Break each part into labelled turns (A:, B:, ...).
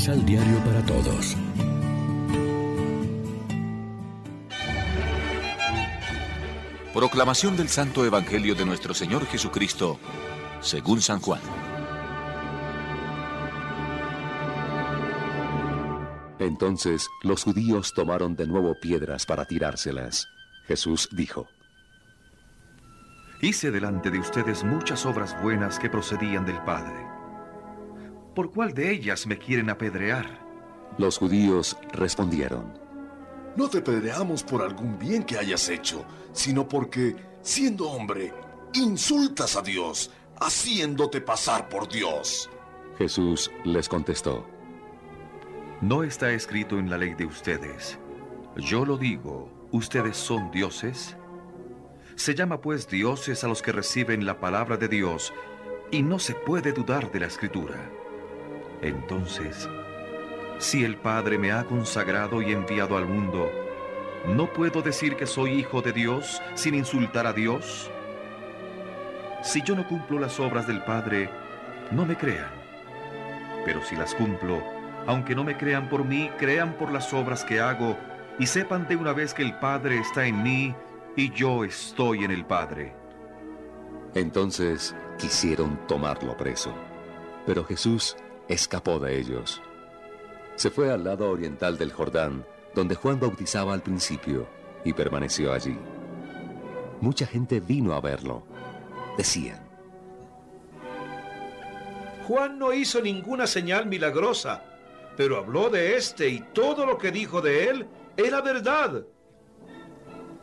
A: Misal Diario para Todos.
B: Proclamación del Santo Evangelio de nuestro Señor Jesucristo, según San Juan.
C: Entonces los judíos tomaron de nuevo piedras para tirárselas. Jesús dijo,
D: Hice delante de ustedes muchas obras buenas que procedían del Padre. ¿Por cuál de ellas me quieren apedrear?
C: Los judíos respondieron,
E: No te apedreamos por algún bien que hayas hecho, sino porque, siendo hombre, insultas a Dios, haciéndote pasar por Dios.
C: Jesús les contestó,
D: No está escrito en la ley de ustedes. Yo lo digo, ustedes son dioses. Se llama pues dioses a los que reciben la palabra de Dios, y no se puede dudar de la escritura. Entonces, si el Padre me ha consagrado y enviado al mundo, ¿no puedo decir que soy hijo de Dios sin insultar a Dios? Si yo no cumplo las obras del Padre, no me crean. Pero si las cumplo, aunque no me crean por mí, crean por las obras que hago, y sepan de una vez que el Padre está en mí y yo estoy en el Padre.
C: Entonces quisieron tomarlo preso, pero Jesús escapó de ellos. Se fue al lado oriental del Jordán, donde Juan bautizaba al principio, y permaneció allí. Mucha gente vino a verlo. Decían,
F: Juan no hizo ninguna señal milagrosa, pero habló de éste y todo lo que dijo de él era verdad.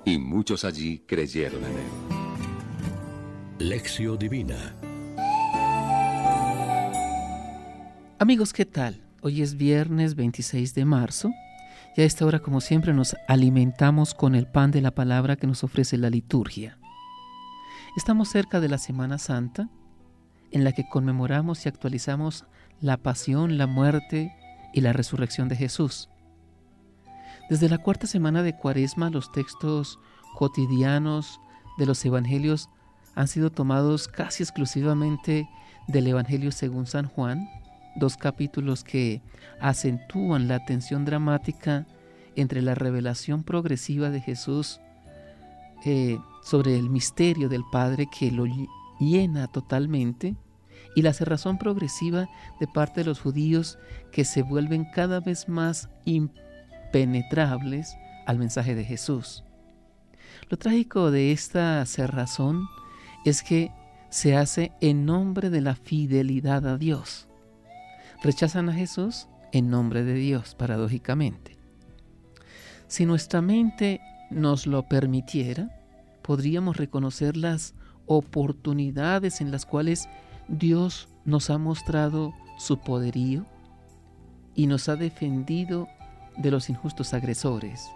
C: Y muchos allí creyeron en él.
A: Lección Divina
G: Amigos, ¿qué tal? Hoy es viernes 26 de marzo y a esta hora, como siempre, nos alimentamos con el pan de la palabra que nos ofrece la liturgia. Estamos cerca de la Semana Santa, en la que conmemoramos y actualizamos la pasión, la muerte y la resurrección de Jesús. Desde la cuarta semana de Cuaresma, los textos cotidianos de los Evangelios han sido tomados casi exclusivamente del Evangelio según San Juan, dos capítulos que acentúan la tensión dramática entre la revelación progresiva de Jesús eh, sobre el misterio del Padre que lo llena totalmente y la cerrazón progresiva de parte de los judíos que se vuelven cada vez más impenetrables al mensaje de Jesús. Lo trágico de esta cerrazón es que se hace en nombre de la fidelidad a Dios. Rechazan a Jesús en nombre de Dios, paradójicamente. Si nuestra mente nos lo permitiera, podríamos reconocer las oportunidades en las cuales Dios nos ha mostrado su poderío y nos ha defendido de los injustos agresores.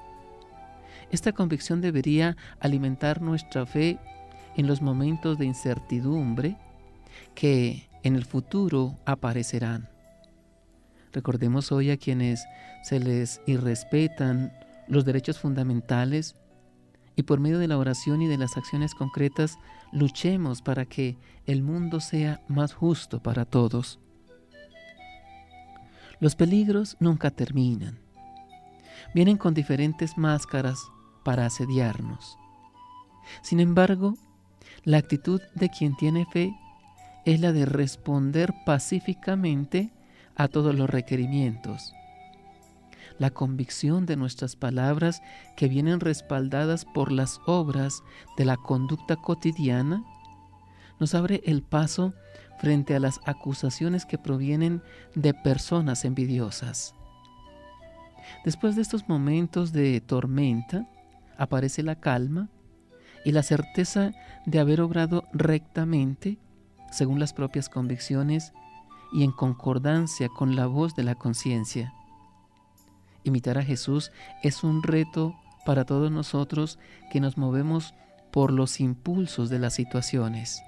G: Esta convicción debería alimentar nuestra fe en los momentos de incertidumbre que en el futuro aparecerán. Recordemos hoy a quienes se les irrespetan los derechos fundamentales y por medio de la oración y de las acciones concretas luchemos para que el mundo sea más justo para todos. Los peligros nunca terminan. Vienen con diferentes máscaras para asediarnos. Sin embargo, la actitud de quien tiene fe es la de responder pacíficamente a todos los requerimientos. La convicción de nuestras palabras que vienen respaldadas por las obras de la conducta cotidiana nos abre el paso frente a las acusaciones que provienen de personas envidiosas. Después de estos momentos de tormenta, aparece la calma y la certeza de haber obrado rectamente, según las propias convicciones y en concordancia con la voz de la conciencia. Imitar a Jesús es un reto para todos nosotros que nos movemos por los impulsos de las situaciones.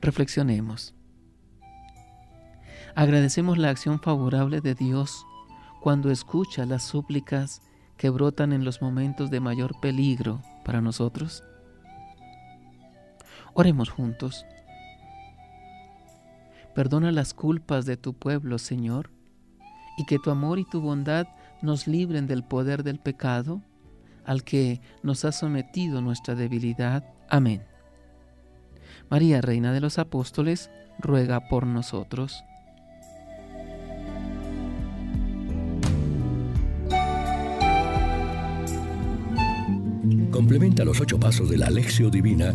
G: Reflexionemos. Agradecemos la acción favorable de Dios cuando escucha las súplicas que brotan en los momentos de mayor peligro para nosotros. Oremos juntos. Perdona las culpas de tu pueblo, Señor, y que tu amor y tu bondad nos libren del poder del pecado, al que nos ha sometido nuestra debilidad. Amén. María, Reina de los Apóstoles, ruega por nosotros.
A: Complementa los ocho pasos de la Alexio Divina